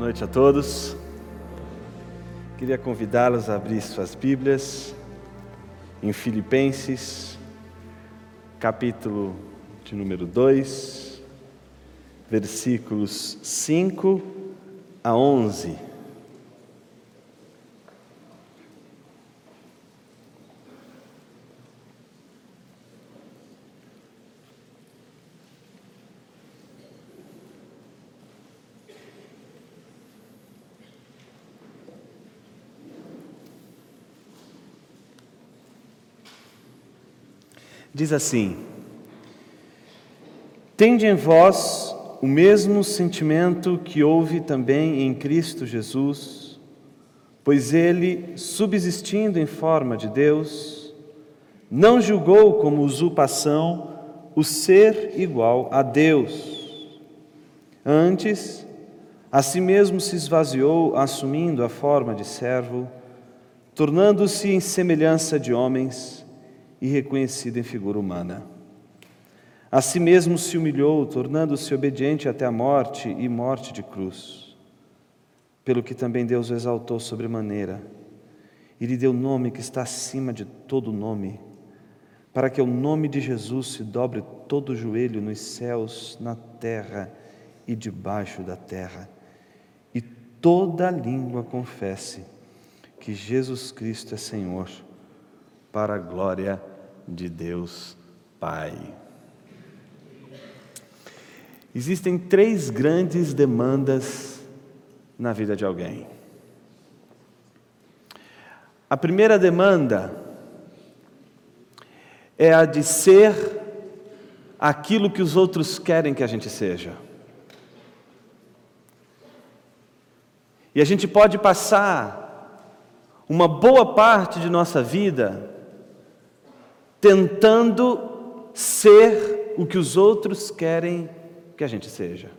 Noite a todos. Queria convidá-los a abrir suas Bíblias em Filipenses, capítulo de número 2, versículos 5 a 11. Diz assim: Tende em vós o mesmo sentimento que houve também em Cristo Jesus, pois ele, subsistindo em forma de Deus, não julgou como usurpação o ser igual a Deus. Antes, a si mesmo se esvaziou, assumindo a forma de servo, tornando-se em semelhança de homens e reconhecido em figura humana. A si mesmo se humilhou, tornando-se obediente até a morte e morte de cruz. Pelo que também Deus o exaltou sobremaneira e lhe deu nome que está acima de todo nome, para que o nome de Jesus se dobre todo o joelho nos céus, na terra e debaixo da terra, e toda língua confesse que Jesus Cristo é Senhor, para a glória de Deus Pai. Existem três grandes demandas na vida de alguém. A primeira demanda é a de ser aquilo que os outros querem que a gente seja. E a gente pode passar uma boa parte de nossa vida tentando ser o que os outros querem que a gente seja.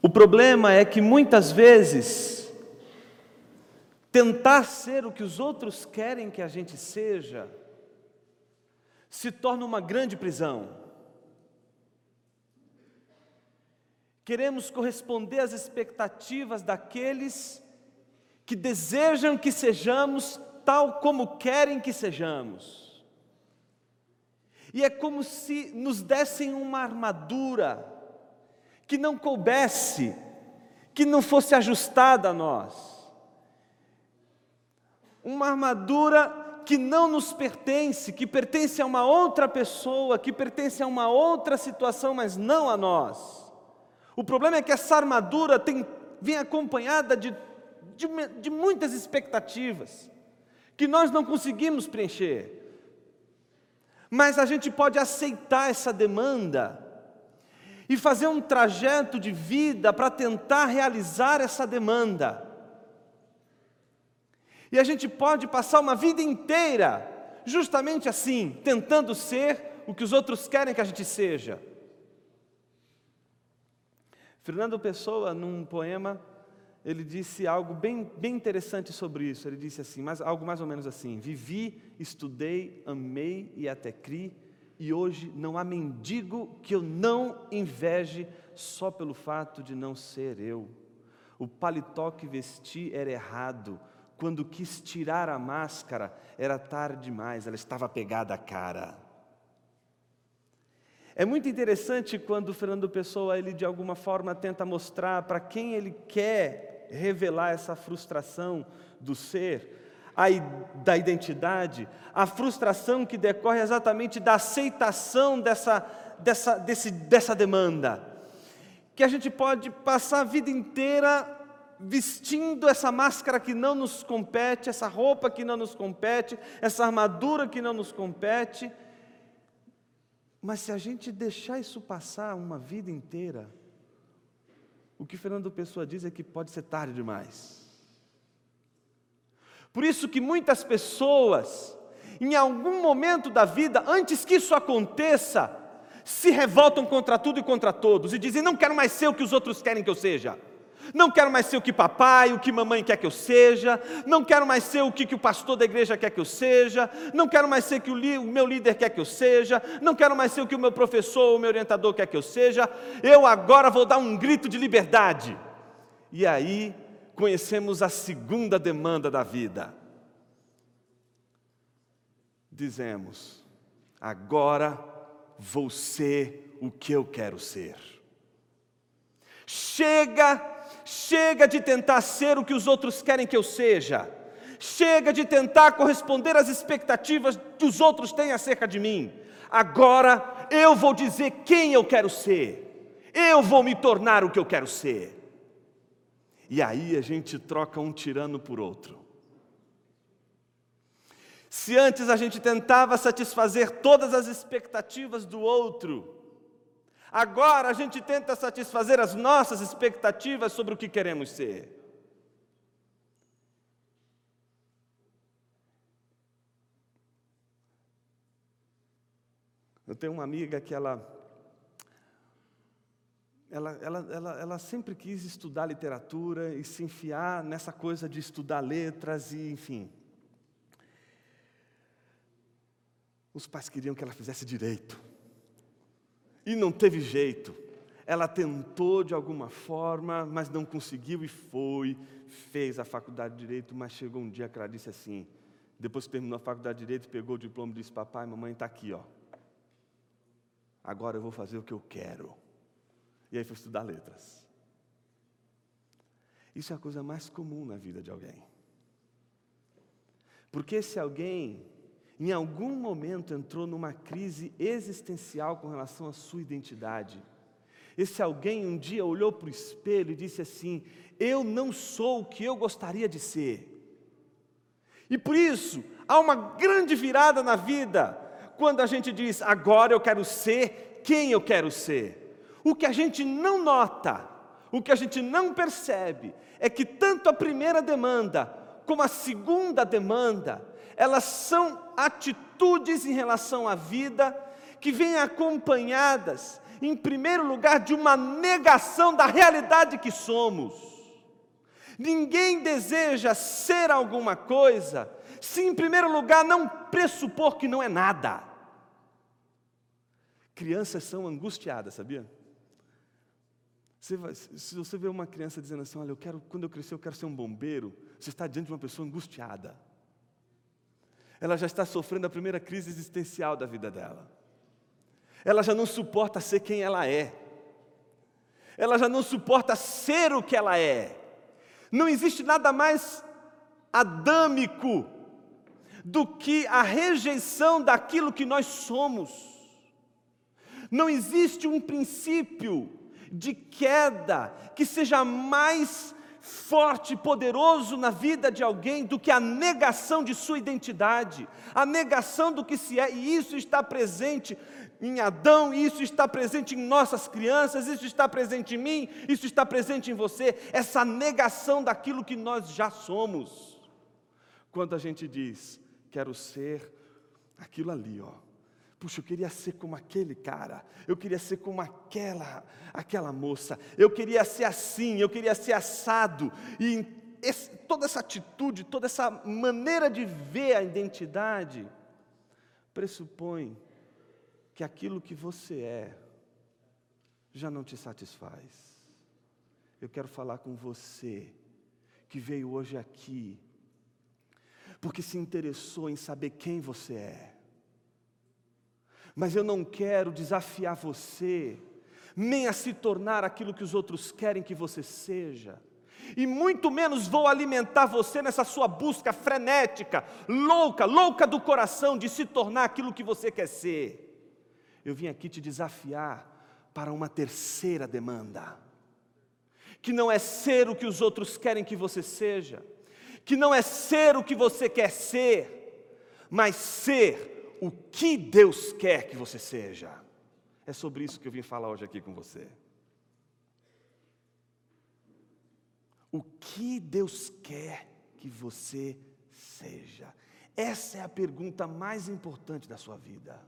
O problema é que muitas vezes tentar ser o que os outros querem que a gente seja se torna uma grande prisão. Queremos corresponder às expectativas daqueles que desejam que sejamos tal como querem que sejamos. E é como se nos dessem uma armadura que não coubesse, que não fosse ajustada a nós. Uma armadura que não nos pertence, que pertence a uma outra pessoa, que pertence a uma outra situação, mas não a nós. O problema é que essa armadura tem, vem acompanhada de de, de muitas expectativas que nós não conseguimos preencher. Mas a gente pode aceitar essa demanda e fazer um trajeto de vida para tentar realizar essa demanda. E a gente pode passar uma vida inteira justamente assim, tentando ser o que os outros querem que a gente seja. Fernando Pessoa, num poema, ele disse algo bem, bem interessante sobre isso. Ele disse assim, mas, algo mais ou menos assim: Vivi, estudei, amei e até criei, e hoje não há mendigo que eu não inveje só pelo fato de não ser eu. O paletó que vesti era errado. Quando quis tirar a máscara, era tarde demais, ela estava pegada à cara. É muito interessante quando Fernando Pessoa, ele de alguma forma tenta mostrar para quem ele quer revelar essa frustração do ser, da identidade, a frustração que decorre exatamente da aceitação dessa, dessa, desse, dessa demanda. Que a gente pode passar a vida inteira vestindo essa máscara que não nos compete, essa roupa que não nos compete, essa armadura que não nos compete. Mas se a gente deixar isso passar uma vida inteira, o que Fernando Pessoa diz é que pode ser tarde demais. Por isso que muitas pessoas, em algum momento da vida, antes que isso aconteça, se revoltam contra tudo e contra todos e dizem: Não quero mais ser o que os outros querem que eu seja. Não quero mais ser o que papai, o que mamãe quer que eu seja. Não quero mais ser o que, que o pastor da igreja quer que eu seja. Não quero mais ser o que o, o meu líder quer que eu seja. Não quero mais ser o que o meu professor ou o meu orientador quer que eu seja. Eu agora vou dar um grito de liberdade. E aí conhecemos a segunda demanda da vida. Dizemos: agora vou ser o que eu quero ser. Chega Chega de tentar ser o que os outros querem que eu seja. Chega de tentar corresponder às expectativas que os outros têm acerca de mim. Agora eu vou dizer quem eu quero ser. Eu vou me tornar o que eu quero ser. E aí a gente troca um tirano por outro. Se antes a gente tentava satisfazer todas as expectativas do outro, Agora a gente tenta satisfazer as nossas expectativas sobre o que queremos ser. Eu tenho uma amiga que ela ela, ela, ela, ela sempre quis estudar literatura e se enfiar nessa coisa de estudar letras e, enfim. Os pais queriam que ela fizesse direito. E não teve jeito. Ela tentou de alguma forma, mas não conseguiu e foi, fez a faculdade de direito, mas chegou um dia que ela disse assim: depois que terminou a faculdade de direito, pegou o diploma e disse: Papai, mamãe está aqui, ó. Agora eu vou fazer o que eu quero. E aí foi estudar letras. Isso é a coisa mais comum na vida de alguém. Porque se alguém em algum momento entrou numa crise existencial com relação à sua identidade. Esse alguém um dia olhou para o espelho e disse assim: Eu não sou o que eu gostaria de ser. E por isso, há uma grande virada na vida, quando a gente diz: Agora eu quero ser quem eu quero ser. O que a gente não nota, o que a gente não percebe, é que tanto a primeira demanda como a segunda demanda, elas são atitudes em relação à vida que vêm acompanhadas, em primeiro lugar, de uma negação da realidade que somos. Ninguém deseja ser alguma coisa se, em primeiro lugar, não pressupor que não é nada. Crianças são angustiadas, sabia? Você vai, se você vê uma criança dizendo assim, olha, eu quero, quando eu crescer, eu quero ser um bombeiro, você está diante de uma pessoa angustiada ela já está sofrendo a primeira crise existencial da vida dela. Ela já não suporta ser quem ela é. Ela já não suporta ser o que ela é. Não existe nada mais adâmico do que a rejeição daquilo que nós somos. Não existe um princípio de queda que seja mais forte e poderoso na vida de alguém do que a negação de sua identidade, a negação do que se é, e isso está presente em Adão, isso está presente em nossas crianças, isso está presente em mim, isso está presente em você, essa negação daquilo que nós já somos. Quando a gente diz, quero ser aquilo ali, ó, Puxa, eu queria ser como aquele cara, eu queria ser como aquela, aquela moça, eu queria ser assim, eu queria ser assado, e esse, toda essa atitude, toda essa maneira de ver a identidade, pressupõe que aquilo que você é já não te satisfaz. Eu quero falar com você que veio hoje aqui, porque se interessou em saber quem você é mas eu não quero desafiar você, nem a se tornar aquilo que os outros querem que você seja, e muito menos vou alimentar você nessa sua busca frenética, louca, louca do coração de se tornar aquilo que você quer ser. Eu vim aqui te desafiar para uma terceira demanda, que não é ser o que os outros querem que você seja, que não é ser o que você quer ser, mas ser o que Deus quer que você seja. É sobre isso que eu vim falar hoje aqui com você. O que Deus quer que você seja? Essa é a pergunta mais importante da sua vida.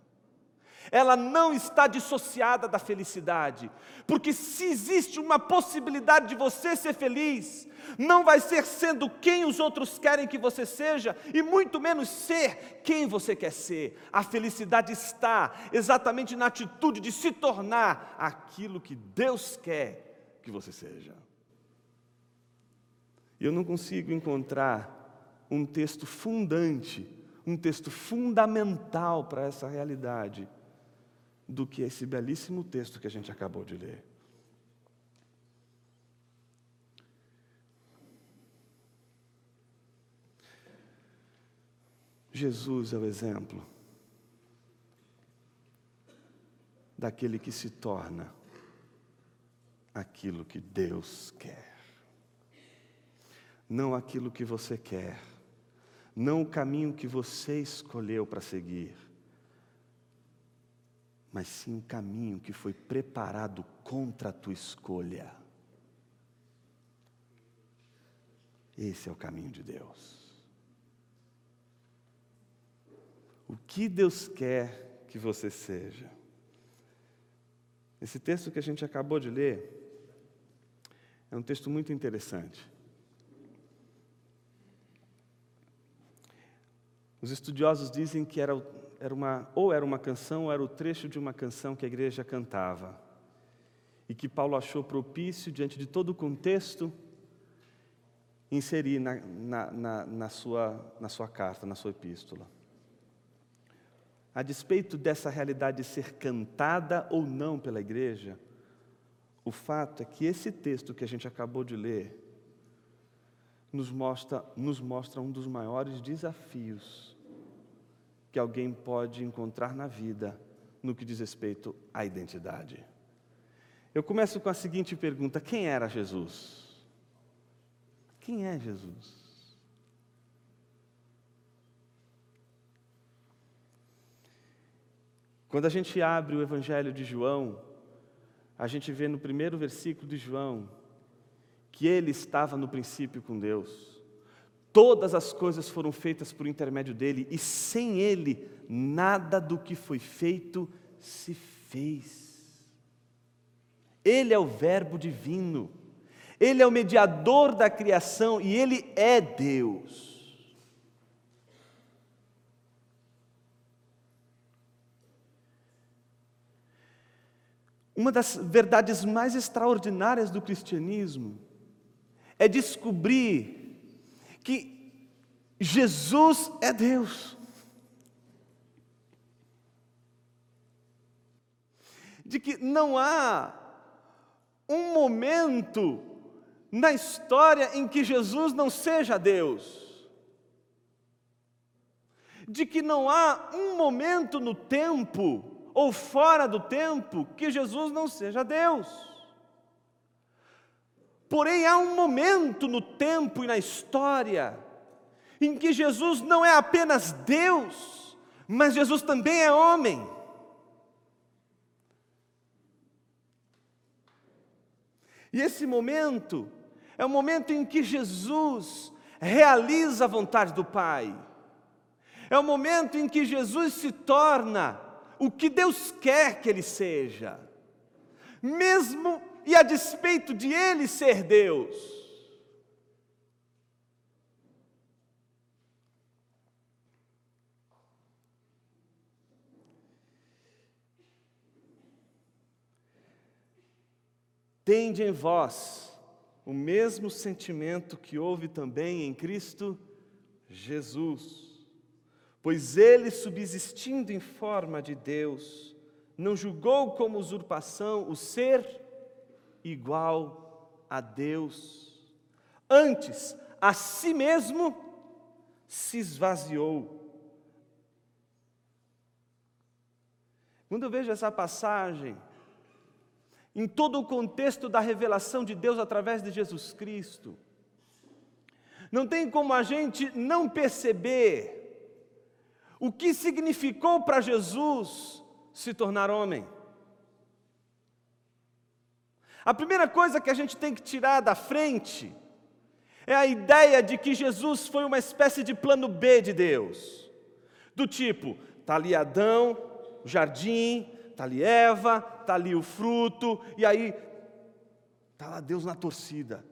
Ela não está dissociada da felicidade, porque se existe uma possibilidade de você ser feliz, não vai ser sendo quem os outros querem que você seja, e muito menos ser quem você quer ser. A felicidade está exatamente na atitude de se tornar aquilo que Deus quer que você seja. Eu não consigo encontrar um texto fundante, um texto fundamental para essa realidade do que esse belíssimo texto que a gente acabou de ler. Jesus é o exemplo daquele que se torna aquilo que Deus quer. Não aquilo que você quer, não o caminho que você escolheu para seguir, mas sim o caminho que foi preparado contra a tua escolha. Esse é o caminho de Deus. O que Deus quer que você seja? Esse texto que a gente acabou de ler é um texto muito interessante. Os estudiosos dizem que era era uma, ou era uma canção, ou era o trecho de uma canção que a igreja cantava. E que Paulo achou propício, diante de todo o contexto, inserir na, na, na, na, sua, na sua carta, na sua epístola. A despeito dessa realidade de ser cantada ou não pela igreja, o fato é que esse texto que a gente acabou de ler nos mostra, nos mostra um dos maiores desafios que alguém pode encontrar na vida no que diz respeito à identidade. Eu começo com a seguinte pergunta: quem era Jesus? Quem é Jesus? Quando a gente abre o Evangelho de João, a gente vê no primeiro versículo de João que ele estava no princípio com Deus. Todas as coisas foram feitas por intermédio dele, e sem ele, nada do que foi feito se fez. Ele é o Verbo divino, ele é o mediador da criação e ele é Deus. Uma das verdades mais extraordinárias do cristianismo é descobrir que Jesus é Deus. De que não há um momento na história em que Jesus não seja Deus. De que não há um momento no tempo ou fora do tempo que Jesus não seja Deus. Porém, há um momento no tempo e na história em que Jesus não é apenas Deus, mas Jesus também é homem. E esse momento é o momento em que Jesus realiza a vontade do Pai. É o momento em que Jesus se torna o que Deus quer que ele seja. Mesmo e a despeito de ele ser Deus. Tende em vós o mesmo sentimento que houve também em Cristo Jesus, pois ele, subsistindo em forma de Deus, não julgou como usurpação o ser igual a Deus. Antes, a si mesmo se esvaziou. Quando eu vejo essa passagem, em todo o contexto da revelação de Deus através de Jesus Cristo, não tem como a gente não perceber o que significou para Jesus se tornar homem. A primeira coisa que a gente tem que tirar da frente é a ideia de que Jesus foi uma espécie de plano B de Deus. Do tipo, está ali Adão, o jardim, está ali Eva, está ali o fruto, e aí está lá Deus na torcida.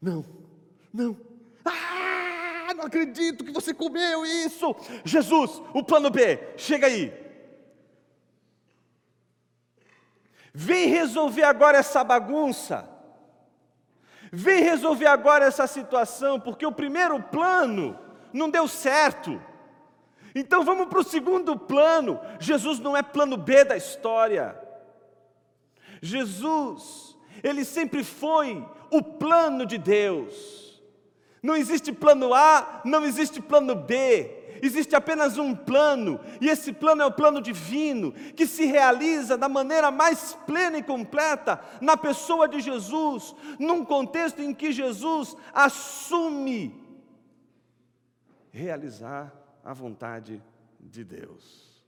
Não, não. Ah, não acredito que você comeu isso. Jesus, o plano B, chega aí. Vem resolver agora essa bagunça. Vem resolver agora essa situação, porque o primeiro plano não deu certo. Então vamos para o segundo plano. Jesus não é plano B da história. Jesus, ele sempre foi o plano de Deus. Não existe plano A, não existe plano B existe apenas um plano, e esse plano é o plano divino, que se realiza da maneira mais plena e completa na pessoa de Jesus, num contexto em que Jesus assume realizar a vontade de Deus.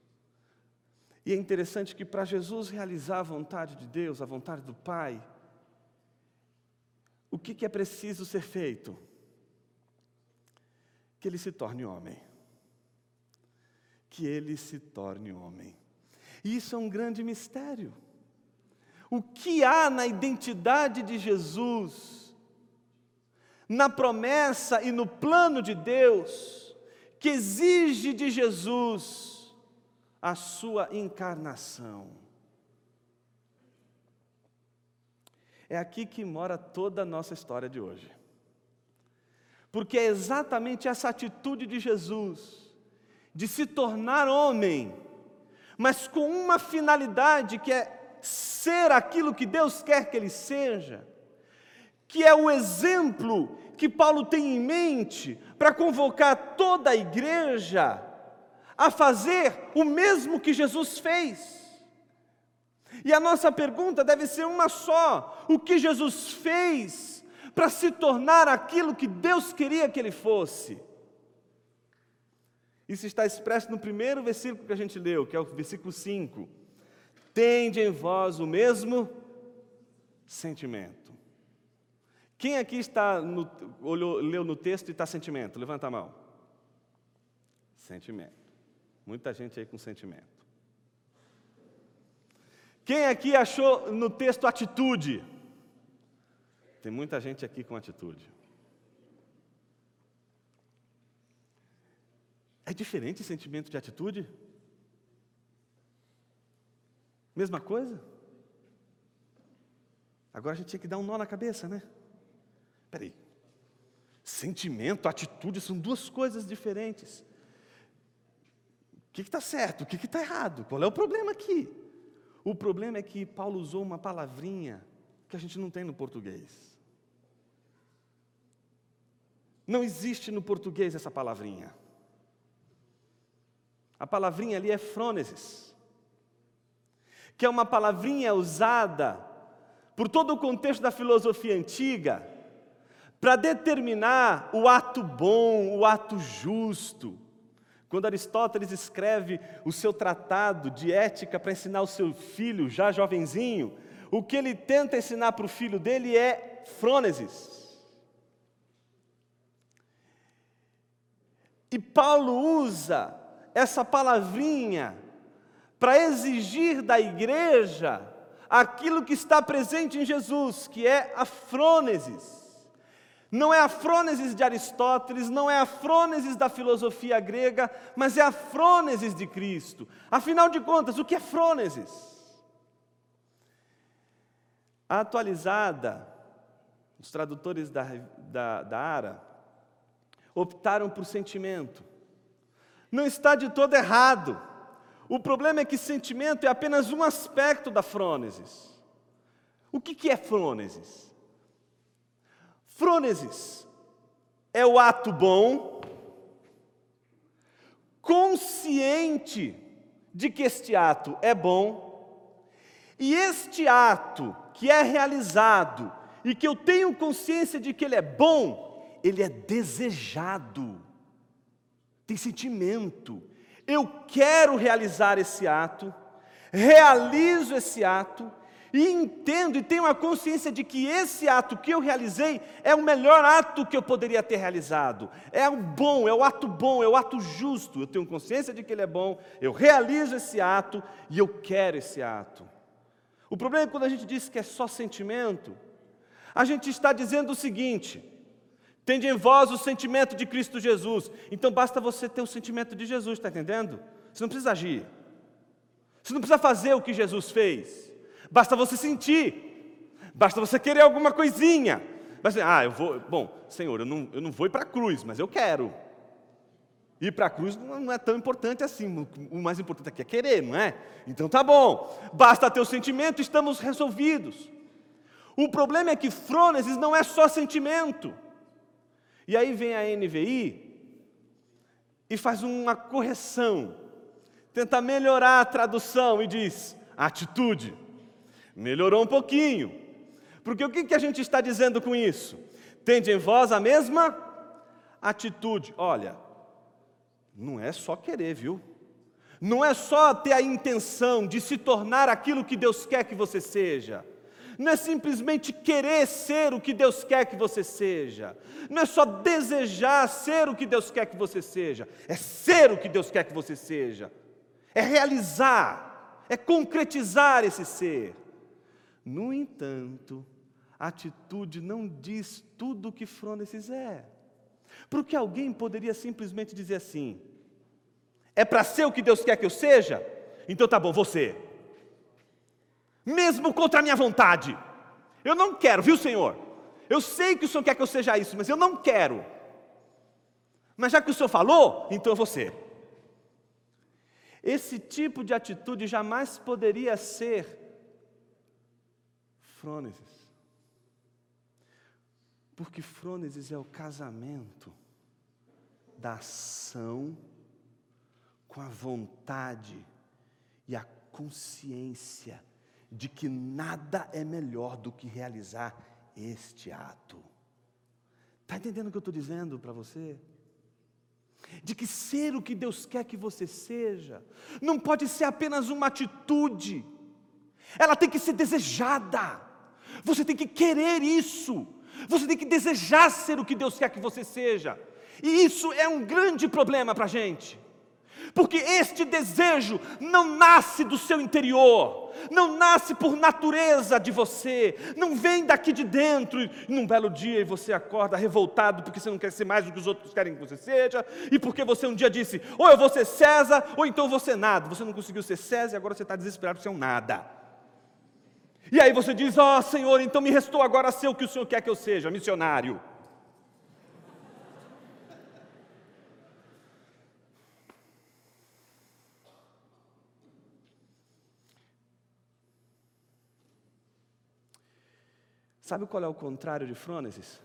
E é interessante que para Jesus realizar a vontade de Deus, a vontade do Pai, o que, que é preciso ser feito? Que ele se torne homem que ele se torne homem. E isso é um grande mistério. O que há na identidade de Jesus, na promessa e no plano de Deus, que exige de Jesus a sua encarnação? É aqui que mora toda a nossa história de hoje. Porque é exatamente essa atitude de Jesus de se tornar homem, mas com uma finalidade que é ser aquilo que Deus quer que ele seja, que é o exemplo que Paulo tem em mente para convocar toda a igreja a fazer o mesmo que Jesus fez. E a nossa pergunta deve ser uma só: o que Jesus fez para se tornar aquilo que Deus queria que ele fosse? Isso está expresso no primeiro versículo que a gente leu, que é o versículo 5. Tende em vós o mesmo sentimento. Quem aqui está no, olhou, leu no texto e está sentimento? Levanta a mão. Sentimento. Muita gente aí com sentimento. Quem aqui achou no texto atitude? Tem muita gente aqui com atitude. É diferente sentimento de atitude? Mesma coisa? Agora a gente tinha que dar um nó na cabeça, né? Peraí. Sentimento, atitude são duas coisas diferentes. O que está certo? O que está errado? Qual é o problema aqui? O problema é que Paulo usou uma palavrinha que a gente não tem no português. Não existe no português essa palavrinha. A palavrinha ali é frônesis, que é uma palavrinha usada por todo o contexto da filosofia antiga para determinar o ato bom, o ato justo. Quando Aristóteles escreve o seu tratado de ética para ensinar o seu filho, já jovenzinho, o que ele tenta ensinar para o filho dele é frônesis. E Paulo usa essa palavrinha para exigir da igreja aquilo que está presente em Jesus, que é a frônesis. Não é a frônesis de Aristóteles, não é a frônesis da filosofia grega, mas é a frônesis de Cristo. Afinal de contas, o que é frônesis? A atualizada, os tradutores da, da, da ARA optaram por sentimento. Não está de todo errado. O problema é que sentimento é apenas um aspecto da frônesis. O que, que é frônesis? Frônesis é o ato bom, consciente de que este ato é bom, e este ato que é realizado e que eu tenho consciência de que ele é bom, ele é desejado tem sentimento. Eu quero realizar esse ato, realizo esse ato, e entendo e tenho a consciência de que esse ato que eu realizei é o melhor ato que eu poderia ter realizado. É o bom, é o ato bom, é o ato justo. Eu tenho consciência de que ele é bom, eu realizo esse ato e eu quero esse ato. O problema é quando a gente diz que é só sentimento, a gente está dizendo o seguinte: tende em vós o sentimento de Cristo Jesus. Então basta você ter o sentimento de Jesus, está entendendo? Você não precisa agir. Você não precisa fazer o que Jesus fez. Basta você sentir. Basta você querer alguma coisinha. Basta, ah, eu vou. Bom, Senhor, eu não, eu não vou ir para a cruz, mas eu quero. Ir para a cruz não é tão importante assim. O mais importante aqui é querer, não é? Então tá bom. Basta ter o sentimento, estamos resolvidos. O problema é que frônesis não é só sentimento. E aí vem a NVI e faz uma correção, tenta melhorar a tradução e diz: atitude. Melhorou um pouquinho. Porque o que a gente está dizendo com isso? Tende em vós a mesma atitude. Olha, não é só querer, viu? Não é só ter a intenção de se tornar aquilo que Deus quer que você seja não é simplesmente querer ser o que Deus quer que você seja, não é só desejar ser o que Deus quer que você seja, é ser o que Deus quer que você seja, é realizar, é concretizar esse ser. No entanto, a atitude não diz tudo o que Frônesis é, porque alguém poderia simplesmente dizer assim: é para ser o que Deus quer que eu seja? Então tá bom, você mesmo contra a minha vontade. Eu não quero, viu, Senhor? Eu sei que o Senhor quer que eu seja isso, mas eu não quero. Mas já que o Senhor falou, então eu vou ser. Esse tipo de atitude jamais poderia ser frônesis. Porque frônesis é o casamento da ação com a vontade e a consciência de que nada é melhor do que realizar este ato. Está entendendo o que eu estou dizendo para você? De que ser o que Deus quer que você seja, não pode ser apenas uma atitude, ela tem que ser desejada, você tem que querer isso, você tem que desejar ser o que Deus quer que você seja, e isso é um grande problema para a gente porque este desejo não nasce do seu interior, não nasce por natureza de você, não vem daqui de dentro, e num belo dia você acorda revoltado porque você não quer ser mais do que os outros querem que você seja, e porque você um dia disse, ou eu vou ser César, ou então você nada, você não conseguiu ser César e agora você está desesperado por ser um nada. E aí você diz, ó oh, Senhor, então me restou agora ser o que o Senhor quer que eu seja, missionário. Sabe qual é o contrário de frônesis?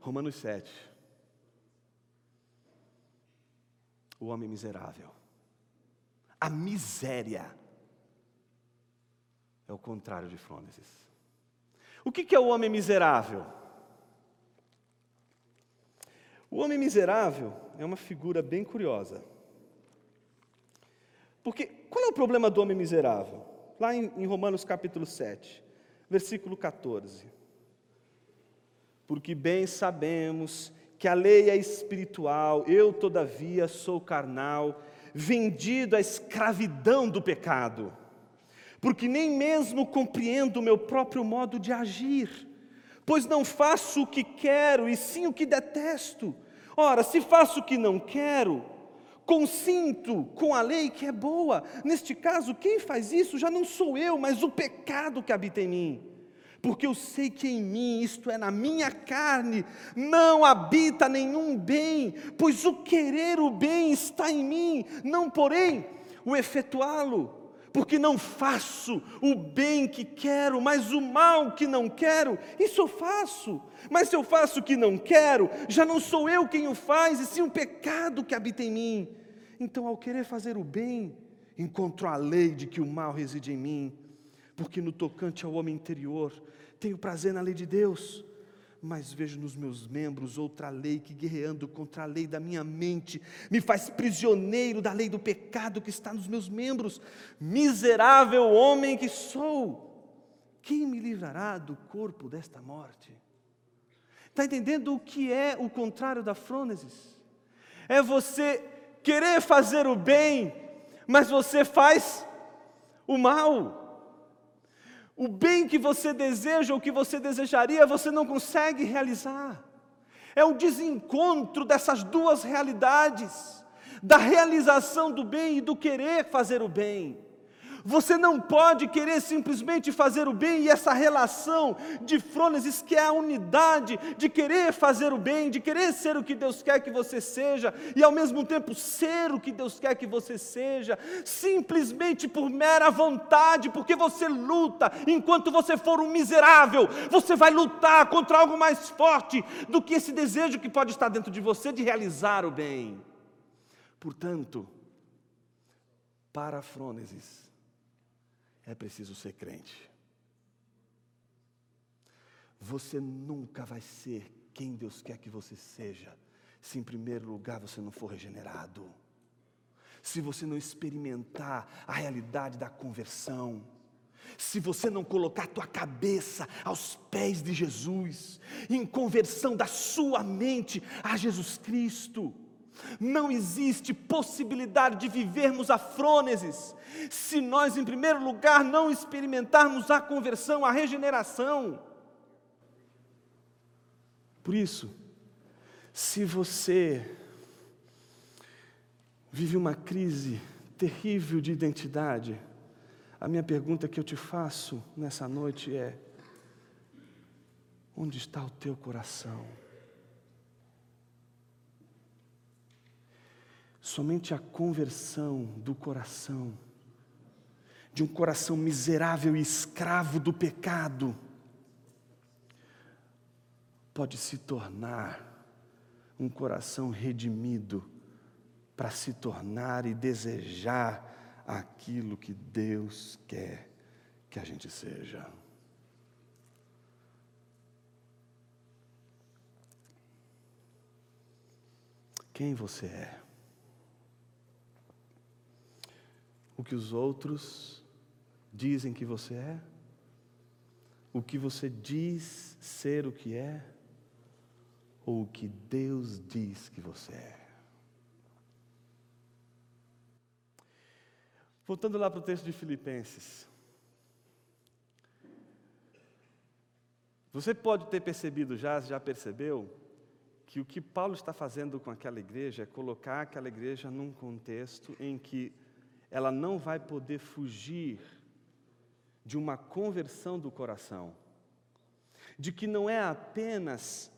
Romanos 7. O homem miserável. A miséria é o contrário de frônesis. O que é o homem miserável? O homem miserável é uma figura bem curiosa. Porque qual é o problema do homem miserável? Lá em, em Romanos capítulo 7 versículo 14. Porque bem sabemos que a lei é espiritual, eu, todavia, sou carnal, vendido à escravidão do pecado, porque nem mesmo compreendo o meu próprio modo de agir, pois não faço o que quero e sim o que detesto. Ora, se faço o que não quero, consinto com a lei que é boa. Neste caso, quem faz isso já não sou eu, mas o pecado que habita em mim. Porque eu sei que em mim, isto é, na minha carne, não habita nenhum bem, pois o querer o bem está em mim, não porém o efetuá-lo. Porque não faço o bem que quero, mas o mal que não quero, isso eu faço. Mas se eu faço o que não quero, já não sou eu quem o faz, e sim o pecado que habita em mim. Então, ao querer fazer o bem, encontro a lei de que o mal reside em mim, porque no tocante ao homem interior, tenho prazer na lei de Deus, mas vejo nos meus membros outra lei que, guerreando contra a lei da minha mente, me faz prisioneiro da lei do pecado que está nos meus membros. Miserável homem que sou, quem me livrará do corpo desta morte? Está entendendo o que é o contrário da frônesis? É você querer fazer o bem, mas você faz o mal. O bem que você deseja, ou que você desejaria, você não consegue realizar. É o desencontro dessas duas realidades, da realização do bem e do querer fazer o bem. Você não pode querer simplesmente fazer o bem e essa relação de frônesis, que é a unidade de querer fazer o bem, de querer ser o que Deus quer que você seja e ao mesmo tempo ser o que Deus quer que você seja, simplesmente por mera vontade, porque você luta enquanto você for um miserável, você vai lutar contra algo mais forte do que esse desejo que pode estar dentro de você de realizar o bem. Portanto, para a frônesis, é preciso ser crente. Você nunca vai ser quem Deus quer que você seja, se em primeiro lugar você não for regenerado, se você não experimentar a realidade da conversão, se você não colocar a tua cabeça aos pés de Jesus, em conversão da sua mente a Jesus Cristo, não existe possibilidade de vivermos a frônesis se nós, em primeiro lugar, não experimentarmos a conversão, a regeneração. Por isso, se você vive uma crise terrível de identidade, a minha pergunta que eu te faço nessa noite é: onde está o teu coração? Somente a conversão do coração, de um coração miserável e escravo do pecado, pode se tornar um coração redimido para se tornar e desejar aquilo que Deus quer que a gente seja. Quem você é? O que os outros dizem que você é, o que você diz ser o que é, ou o que Deus diz que você é. Voltando lá para o texto de Filipenses. Você pode ter percebido já, já percebeu, que o que Paulo está fazendo com aquela igreja é colocar aquela igreja num contexto em que ela não vai poder fugir de uma conversão do coração, de que não é apenas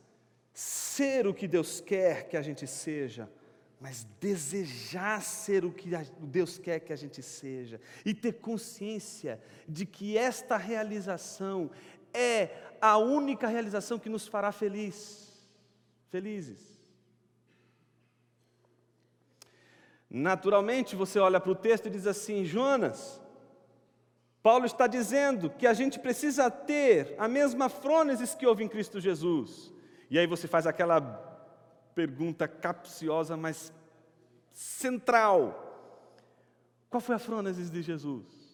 ser o que Deus quer que a gente seja, mas desejar ser o que Deus quer que a gente seja, e ter consciência de que esta realização é a única realização que nos fará feliz, felizes. Naturalmente, você olha para o texto e diz assim: Jonas, Paulo está dizendo que a gente precisa ter a mesma frônesis que houve em Cristo Jesus. E aí você faz aquela pergunta capciosa, mas central: qual foi a frônesis de Jesus?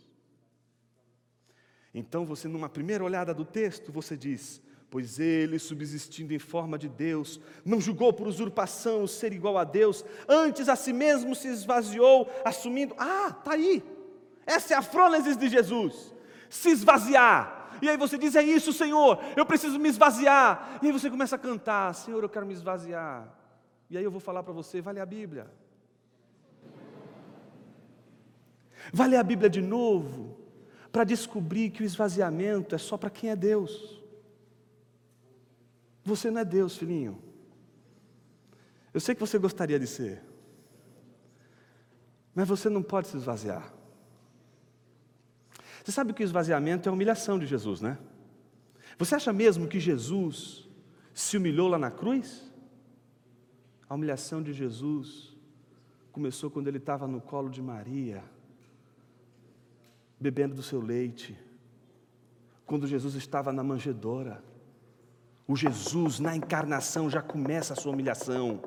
Então você, numa primeira olhada do texto, você diz: Pois ele, subsistindo em forma de Deus, não julgou por usurpação o ser igual a Deus, antes a si mesmo se esvaziou, assumindo. Ah, está aí. Essa é a frônesis de Jesus. Se esvaziar. E aí você diz: É isso, Senhor, eu preciso me esvaziar. E aí você começa a cantar: Senhor, eu quero me esvaziar. E aí eu vou falar para você: Vai ler a Bíblia. Vai ler a Bíblia de novo, para descobrir que o esvaziamento é só para quem é Deus. Você não é Deus, filhinho. Eu sei que você gostaria de ser, mas você não pode se esvaziar. Você sabe que o esvaziamento é a humilhação de Jesus, né? Você acha mesmo que Jesus se humilhou lá na cruz? A humilhação de Jesus começou quando ele estava no colo de Maria, bebendo do seu leite, quando Jesus estava na manjedoura O Jesus, na encarnação, já começa a sua humilhação.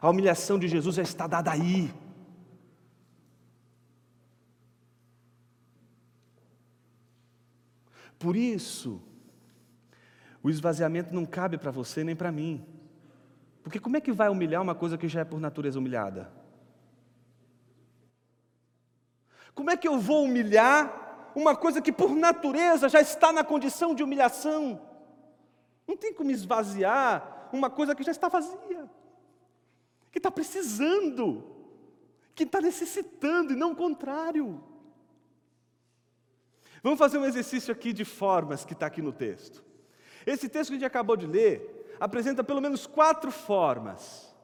A humilhação de Jesus já está dada aí. Por isso, o esvaziamento não cabe para você nem para mim. Porque como é que vai humilhar uma coisa que já é por natureza humilhada? Como é que eu vou humilhar uma coisa que por natureza já está na condição de humilhação? Não tem como esvaziar uma coisa que já está vazia, que está precisando, que está necessitando e não o contrário. Vamos fazer um exercício aqui de formas que está aqui no texto. Esse texto que a gente acabou de ler apresenta pelo menos quatro formas: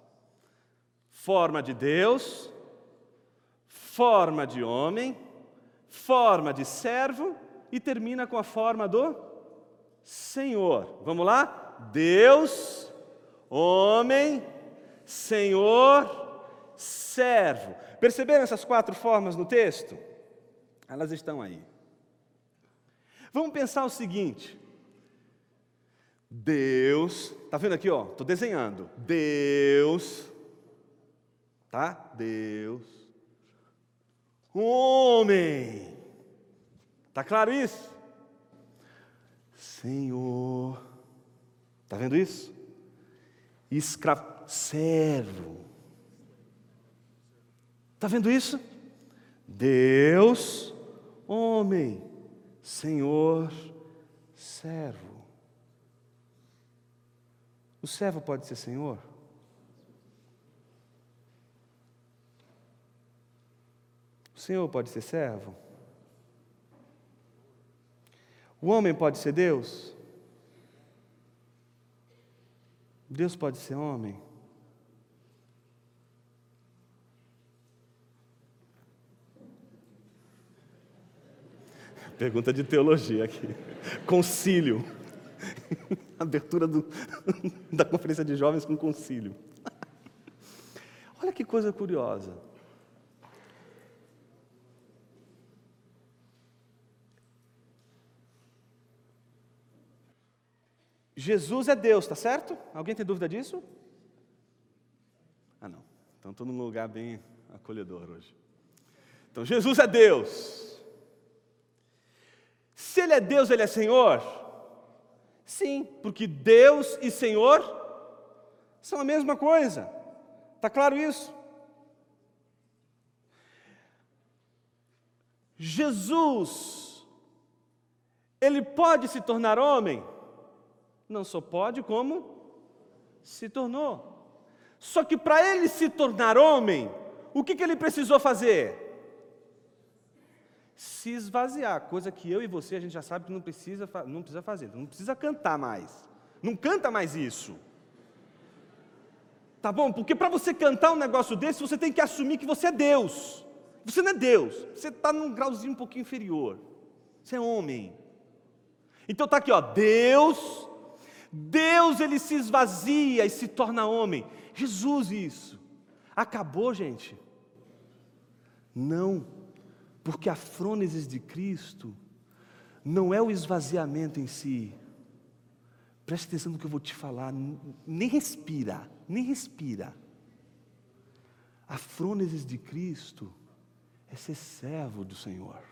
forma de Deus, forma de homem, forma de servo e termina com a forma do Senhor. Vamos lá? Deus, homem, Senhor, servo. Perceberam essas quatro formas no texto? Elas estão aí. Vamos pensar o seguinte: Deus, tá vendo aqui, ó? Tô desenhando. Deus, tá? Deus, homem. Tá claro isso? Senhor, tá vendo isso? Escravo, servo. Tá vendo isso? Deus, homem. Senhor, servo. O servo pode ser senhor? O senhor pode ser servo? O homem pode ser Deus? Deus pode ser homem? Pergunta de teologia aqui. Concílio. Abertura do, da conferência de jovens com concílio. Olha que coisa curiosa. Jesus é Deus, tá certo? Alguém tem dúvida disso? Ah, não. Então estou num lugar bem acolhedor hoje. Então, Jesus é Deus. Se Ele é Deus, Ele é Senhor? Sim, porque Deus e Senhor são a mesma coisa. Está claro isso? Jesus, Ele pode se tornar homem? Não só pode, como se tornou. Só que para ele se tornar homem, o que, que ele precisou fazer? se esvaziar, coisa que eu e você a gente já sabe que não precisa, não precisa fazer, não precisa cantar mais. Não canta mais isso. Tá bom? Porque para você cantar um negócio desse, você tem que assumir que você é Deus. Você não é Deus, você está num grauzinho um pouquinho inferior. Você é homem. Então está aqui, ó, Deus, Deus ele se esvazia e se torna homem. Jesus isso. Acabou, gente? Não. Porque a frônesis de Cristo não é o esvaziamento em si. Preste atenção no que eu vou te falar, nem respira, nem respira. A frônesis de Cristo é ser servo do Senhor.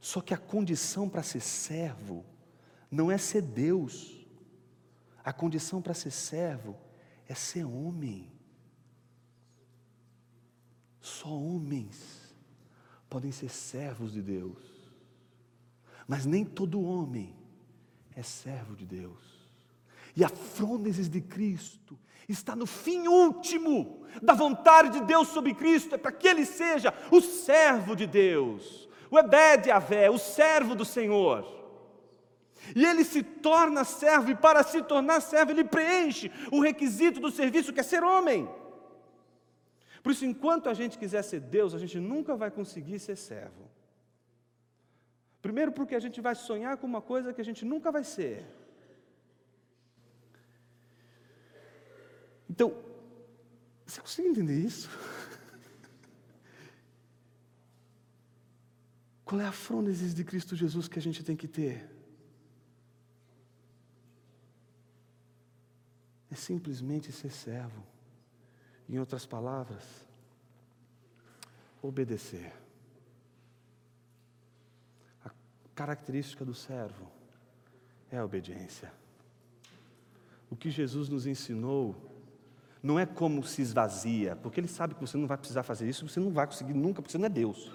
Só que a condição para ser servo não é ser Deus. A condição para ser servo é ser homem. Só homens podem ser servos de Deus. Mas nem todo homem é servo de Deus. E a frônesis de Cristo está no fim último da vontade de Deus sobre Cristo, é para que ele seja o servo de Deus, o Ebed Avé, o servo do Senhor. E ele se torna servo, e para se tornar servo, ele preenche o requisito do serviço que é ser homem. Por isso, enquanto a gente quiser ser Deus, a gente nunca vai conseguir ser servo. Primeiro, porque a gente vai sonhar com uma coisa que a gente nunca vai ser. Então, você consegue entender isso? Qual é a frônesis de Cristo Jesus que a gente tem que ter? É simplesmente ser servo. Em outras palavras, obedecer. A característica do servo é a obediência. O que Jesus nos ensinou não é como se esvazia, porque Ele sabe que você não vai precisar fazer isso, você não vai conseguir nunca, porque você não é Deus.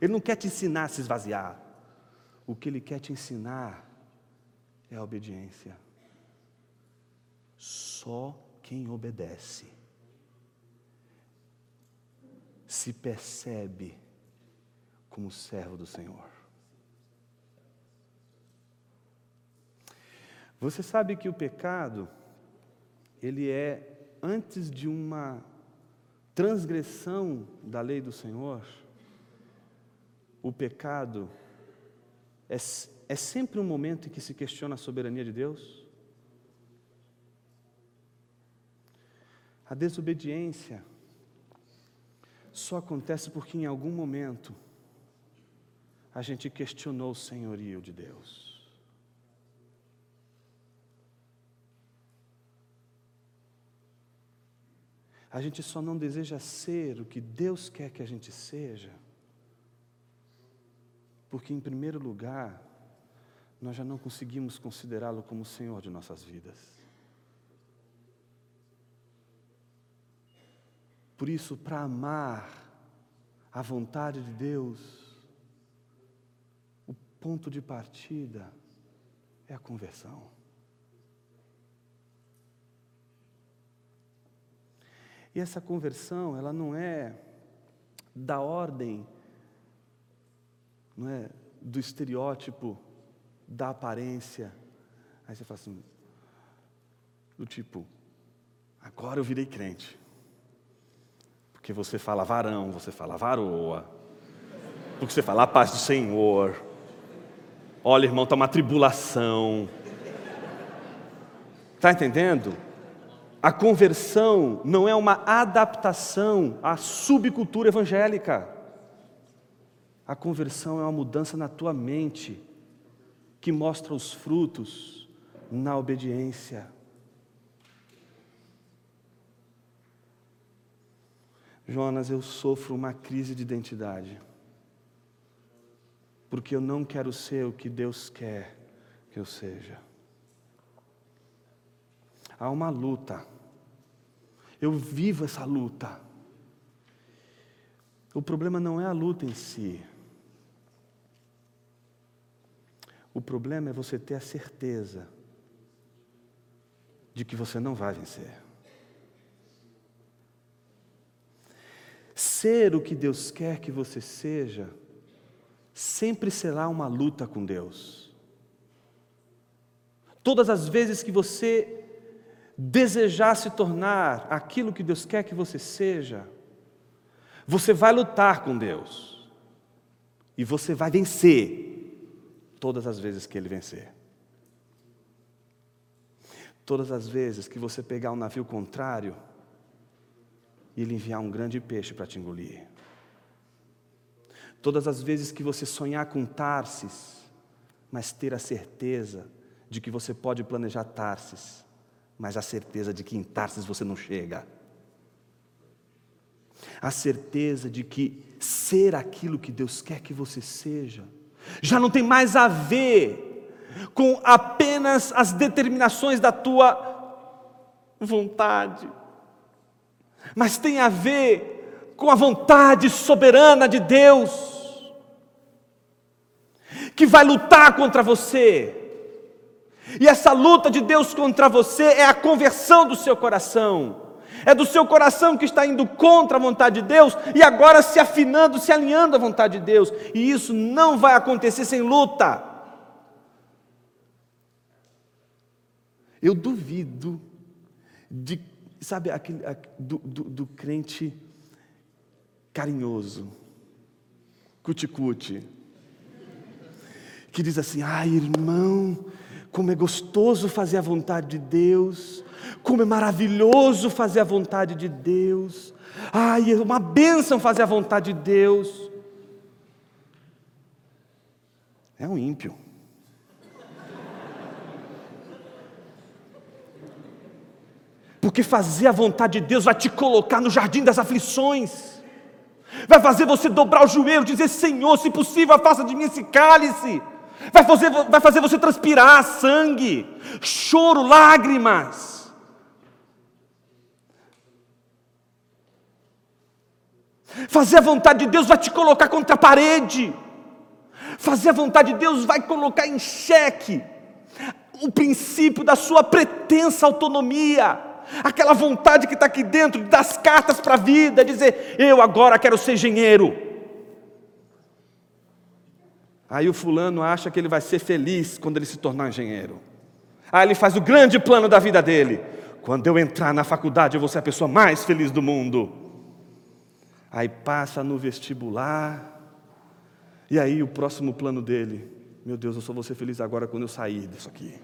Ele não quer te ensinar a se esvaziar. O que Ele quer te ensinar é a obediência. Só quem obedece se percebe como servo do Senhor. Você sabe que o pecado, ele é antes de uma transgressão da lei do Senhor, o pecado é, é sempre um momento em que se questiona a soberania de Deus? A desobediência só acontece porque em algum momento a gente questionou o senhorio de Deus. A gente só não deseja ser o que Deus quer que a gente seja, porque, em primeiro lugar, nós já não conseguimos considerá-lo como Senhor de nossas vidas. Por isso, para amar a vontade de Deus, o ponto de partida é a conversão. E essa conversão, ela não é da ordem, não é do estereótipo, da aparência. Aí você fala assim, do tipo, agora eu virei crente. Porque você fala varão, você fala varoa. Porque você fala a paz do Senhor. Olha, irmão, está uma tribulação. Está entendendo? A conversão não é uma adaptação à subcultura evangélica. A conversão é uma mudança na tua mente, que mostra os frutos na obediência. Jonas, eu sofro uma crise de identidade, porque eu não quero ser o que Deus quer que eu seja. Há uma luta eu vivo essa luta. O problema não é a luta em si. O problema é você ter a certeza de que você não vai vencer. Ser o que Deus quer que você seja, sempre será uma luta com Deus. Todas as vezes que você desejar se tornar aquilo que Deus quer que você seja, você vai lutar com Deus. E você vai vencer todas as vezes que Ele vencer. Todas as vezes que você pegar um navio contrário e ele enviar um grande peixe para te engolir. Todas as vezes que você sonhar com Tarsis, mas ter a certeza de que você pode planejar Tarsis mas a certeza de que em Tarsis você não chega. A certeza de que ser aquilo que Deus quer que você seja, já não tem mais a ver com apenas as determinações da tua vontade, mas tem a ver com a vontade soberana de Deus, que vai lutar contra você, e essa luta de Deus contra você é a conversão do seu coração. É do seu coração que está indo contra a vontade de Deus e agora se afinando, se alinhando à vontade de Deus. E isso não vai acontecer sem luta. Eu duvido de, sabe, aquele, do, do, do crente carinhoso, cuticute, que diz assim: ai irmão, como é gostoso fazer a vontade de Deus, como é maravilhoso fazer a vontade de Deus. Ai, é uma bênção fazer a vontade de Deus. É um ímpio. Porque fazer a vontade de Deus vai te colocar no jardim das aflições, vai fazer você dobrar o joelho, dizer: Senhor, se possível, faça de mim esse cálice, vai fazer, vai fazer você transpirar sangue, choro, lágrimas. Fazer a vontade de Deus vai te colocar contra a parede. Fazer a vontade de Deus vai colocar em xeque o princípio da sua pretensa autonomia, aquela vontade que está aqui dentro, das cartas para a vida, dizer: eu agora quero ser engenheiro. Aí o fulano acha que ele vai ser feliz quando ele se tornar engenheiro. Aí ele faz o grande plano da vida dele. Quando eu entrar na faculdade, eu vou ser a pessoa mais feliz do mundo. Aí passa no vestibular, e aí o próximo plano dele, meu Deus, eu só vou ser feliz agora quando eu sair disso aqui.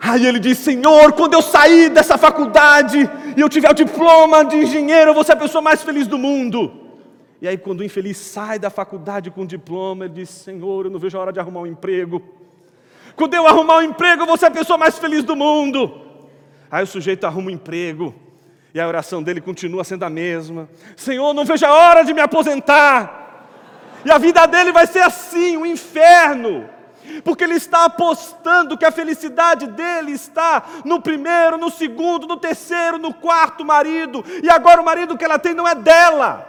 Aí ele diz: Senhor, quando eu sair dessa faculdade e eu tiver o diploma de engenheiro, eu vou ser a pessoa mais feliz do mundo. E aí, quando o infeliz sai da faculdade com o diploma, ele diz: Senhor, eu não vejo a hora de arrumar um emprego. Quando eu arrumar um emprego, eu vou ser a pessoa mais feliz do mundo. Aí o sujeito arruma um emprego, e a oração dele continua sendo a mesma: Senhor, não vejo a hora de me aposentar. E a vida dele vai ser assim, um inferno. Porque ele está apostando que a felicidade dele está no primeiro, no segundo, no terceiro, no quarto marido, e agora o marido que ela tem não é dela.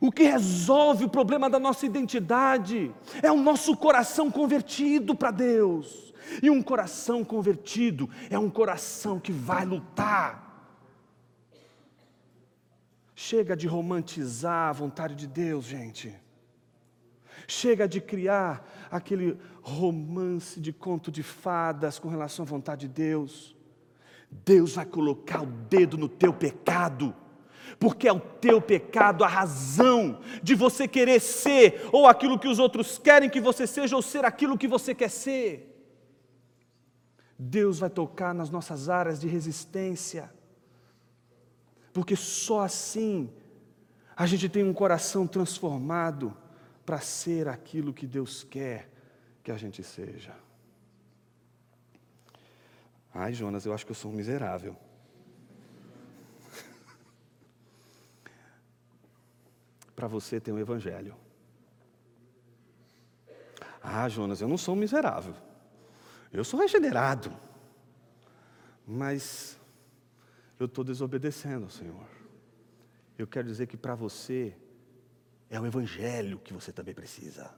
O que resolve o problema da nossa identidade é o nosso coração convertido para Deus. E um coração convertido é um coração que vai lutar. Chega de romantizar a vontade de Deus, gente. Chega de criar aquele romance de conto de fadas com relação à vontade de Deus. Deus vai colocar o dedo no teu pecado, porque é o teu pecado a razão de você querer ser ou aquilo que os outros querem que você seja ou ser aquilo que você quer ser. Deus vai tocar nas nossas áreas de resistência, porque só assim a gente tem um coração transformado para ser aquilo que Deus quer que a gente seja. Ai, Jonas, eu acho que eu sou um miserável. para você tem o um Evangelho. Ah, Jonas, eu não sou um miserável. Eu sou regenerado, mas eu estou desobedecendo ao Senhor. Eu quero dizer que para você é o Evangelho que você também precisa.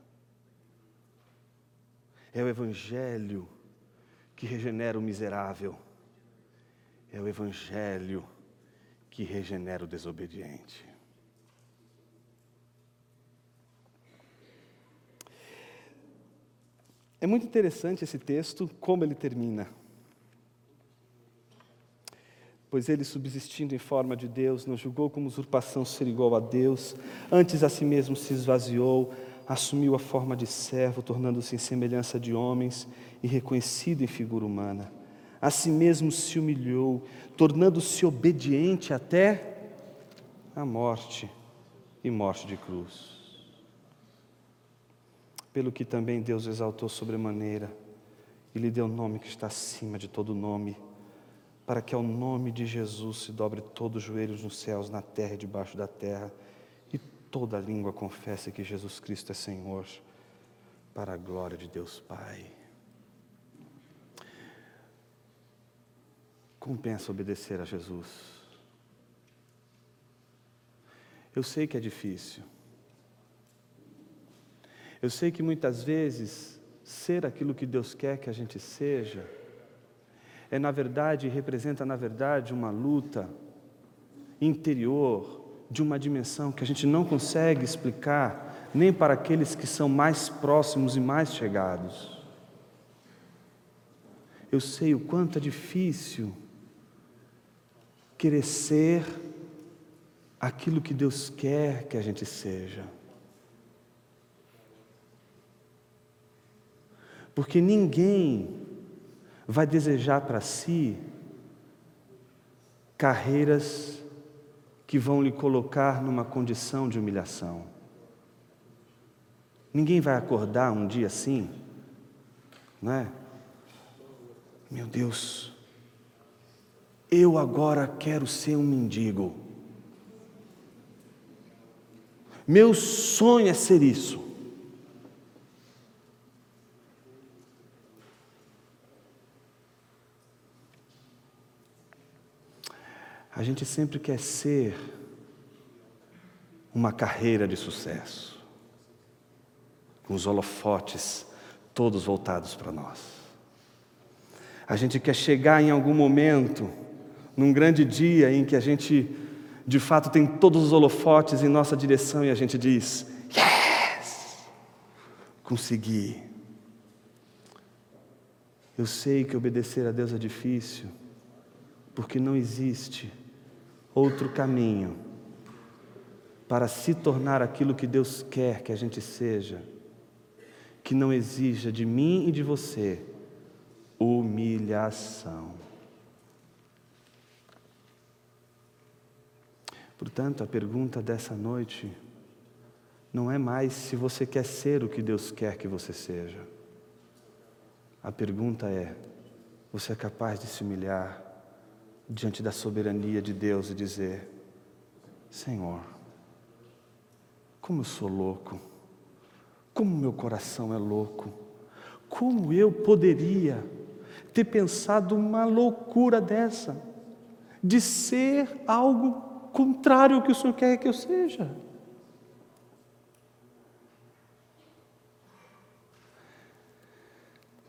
É o Evangelho que regenera o miserável. É o Evangelho que regenera o desobediente. É muito interessante esse texto, como ele termina. Pois ele, subsistindo em forma de Deus, não julgou como usurpação ser igual a Deus, antes a si mesmo se esvaziou, assumiu a forma de servo, tornando-se em semelhança de homens e reconhecido em figura humana. A si mesmo se humilhou, tornando-se obediente até a morte e morte de cruz pelo que também Deus exaltou sobremaneira e lhe deu o nome que está acima de todo nome, para que ao nome de Jesus se dobre todos os joelhos nos céus, na terra e debaixo da terra, e toda língua confesse que Jesus Cristo é Senhor, para a glória de Deus Pai. Compensa obedecer a Jesus. Eu sei que é difícil. Eu sei que muitas vezes ser aquilo que Deus quer que a gente seja é na verdade representa na verdade uma luta interior de uma dimensão que a gente não consegue explicar nem para aqueles que são mais próximos e mais chegados. Eu sei o quanto é difícil querer ser aquilo que Deus quer que a gente seja. Porque ninguém vai desejar para si carreiras que vão lhe colocar numa condição de humilhação. Ninguém vai acordar um dia assim, não é? Meu Deus, eu agora quero ser um mendigo. Meu sonho é ser isso. A gente sempre quer ser uma carreira de sucesso, com os holofotes todos voltados para nós. A gente quer chegar em algum momento, num grande dia em que a gente, de fato, tem todos os holofotes em nossa direção e a gente diz: Yes! Consegui. Eu sei que obedecer a Deus é difícil, porque não existe outro caminho para se tornar aquilo que Deus quer que a gente seja, que não exija de mim e de você humilhação. Portanto, a pergunta dessa noite não é mais se você quer ser o que Deus quer que você seja. A pergunta é: você é capaz de se humilhar diante da soberania de Deus e dizer: Senhor, como eu sou louco, como meu coração é louco, como eu poderia ter pensado uma loucura dessa, de ser algo contrário ao que o Senhor quer que eu seja.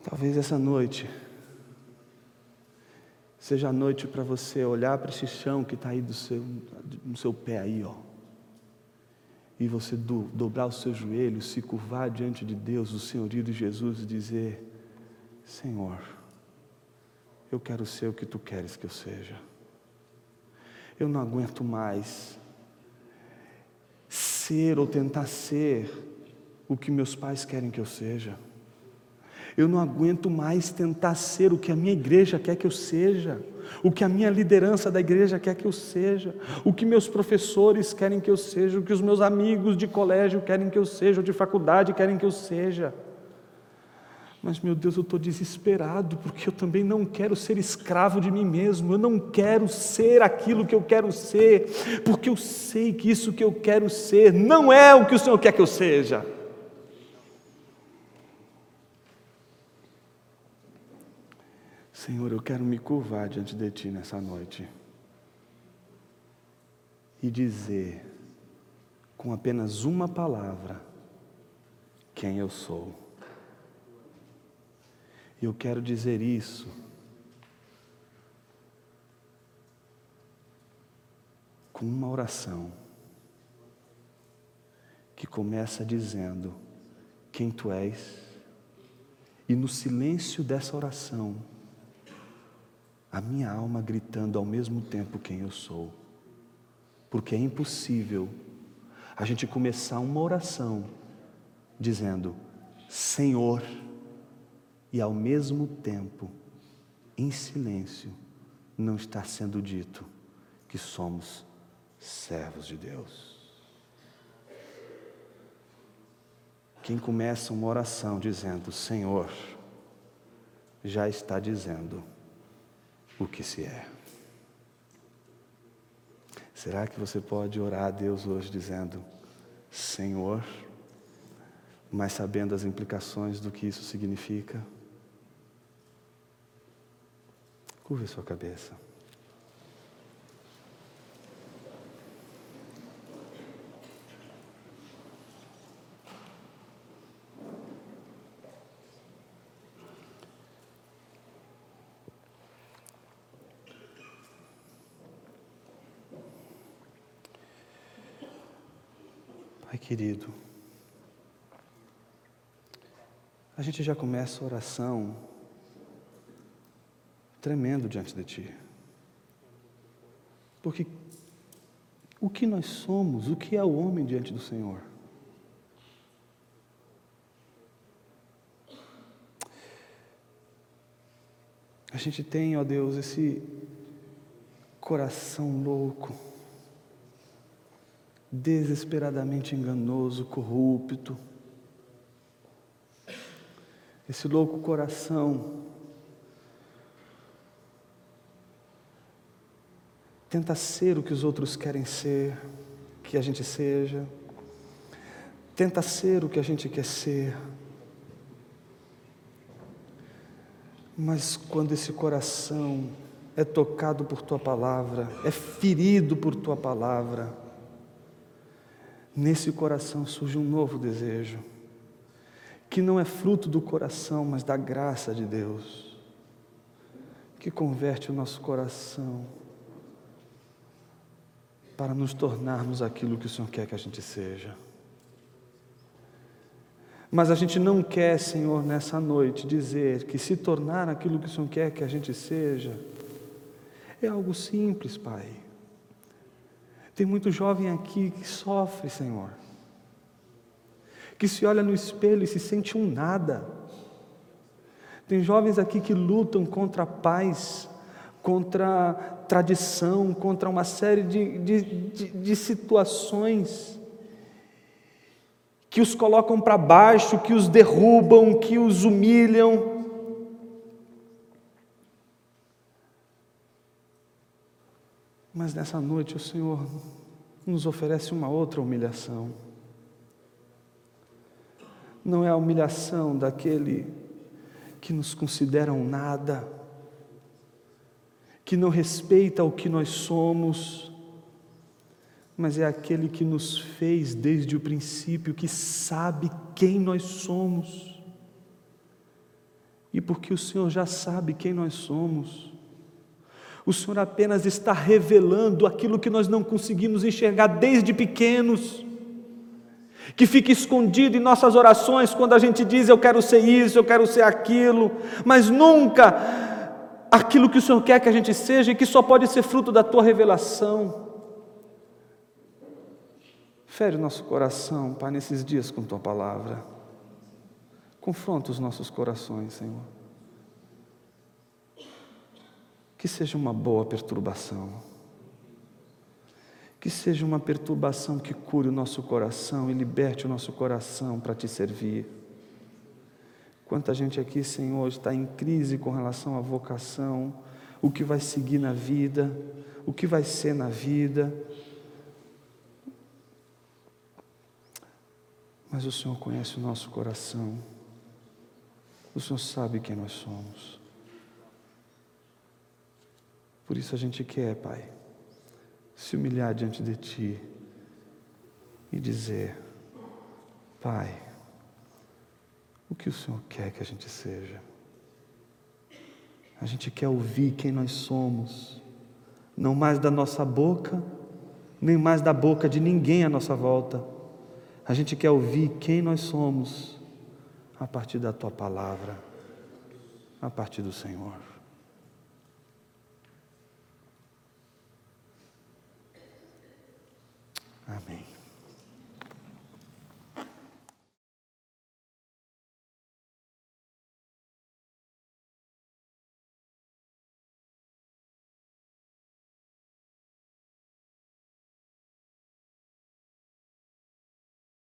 Talvez essa noite seja a noite para você olhar para esse chão que está aí do seu, no seu pé aí, ó. E você do, dobrar os seus joelhos, se curvar diante de Deus, o Senhorio de Jesus, e dizer: Senhor, eu quero ser o que tu queres que eu seja. Eu não aguento mais ser ou tentar ser o que meus pais querem que eu seja. Eu não aguento mais tentar ser o que a minha igreja quer que eu seja, o que a minha liderança da igreja quer que eu seja, o que meus professores querem que eu seja, o que os meus amigos de colégio querem que eu seja, ou de faculdade querem que eu seja. Mas, meu Deus, eu estou desesperado, porque eu também não quero ser escravo de mim mesmo, eu não quero ser aquilo que eu quero ser, porque eu sei que isso que eu quero ser não é o que o Senhor quer que eu seja. Senhor, eu quero me curvar diante de Ti nessa noite e dizer, com apenas uma palavra, quem eu sou. E eu quero dizer isso com uma oração que começa dizendo quem tu és, e no silêncio dessa oração, a minha alma gritando ao mesmo tempo quem eu sou, porque é impossível a gente começar uma oração dizendo Senhor e ao mesmo tempo, em silêncio, não está sendo dito que somos servos de Deus. Quem começa uma oração dizendo Senhor, já está dizendo o que se é. Será que você pode orar a Deus hoje dizendo Senhor, mas sabendo as implicações do que isso significa? Curva sua cabeça. Querido, a gente já começa a oração tremendo diante de Ti. Porque o que nós somos, o que é o homem diante do Senhor? A gente tem, ó Deus, esse coração louco, desesperadamente enganoso, corrupto, esse louco coração tenta ser o que os outros querem ser, que a gente seja, tenta ser o que a gente quer ser. Mas quando esse coração é tocado por tua palavra, é ferido por tua palavra, nesse coração surge um novo desejo, que não é fruto do coração, mas da graça de Deus, que converte o nosso coração para nos tornarmos aquilo que o Senhor quer que a gente seja. Mas a gente não quer, Senhor, nessa noite dizer que se tornar aquilo que o Senhor quer que a gente seja é algo simples, Pai. Tem muito jovem aqui que sofre, Senhor, que se olha no espelho e se sente um nada. Tem jovens aqui que lutam contra a paz, contra tradição, contra uma série de, de, de, de situações que os colocam para baixo, que os derrubam, que os humilham. Mas nessa noite o Senhor nos oferece uma outra humilhação. Não é a humilhação daquele que nos considera um nada, que não respeita o que nós somos, mas é aquele que nos fez desde o princípio, que sabe quem nós somos. E porque o Senhor já sabe quem nós somos, o Senhor apenas está revelando aquilo que nós não conseguimos enxergar desde pequenos, que fica escondido em nossas orações quando a gente diz eu quero ser isso, eu quero ser aquilo, mas nunca aquilo que o Senhor quer que a gente seja e que só pode ser fruto da tua revelação. Fere o nosso coração, Pai, nesses dias com tua palavra. Confronta os nossos corações, Senhor. Que seja uma boa perturbação. Que seja uma perturbação que cure o nosso coração e liberte o nosso coração para te servir. Quanta gente aqui, Senhor, está em crise com relação à vocação, o que vai seguir na vida, o que vai ser na vida. Mas o Senhor conhece o nosso coração, o Senhor sabe quem nós somos. Por isso a gente quer, Pai, se humilhar diante de Ti e dizer: Pai, o que o Senhor quer que a gente seja. A gente quer ouvir quem nós somos, não mais da nossa boca, nem mais da boca de ninguém à nossa volta. A gente quer ouvir quem nós somos a partir da tua palavra, a partir do Senhor. Amém.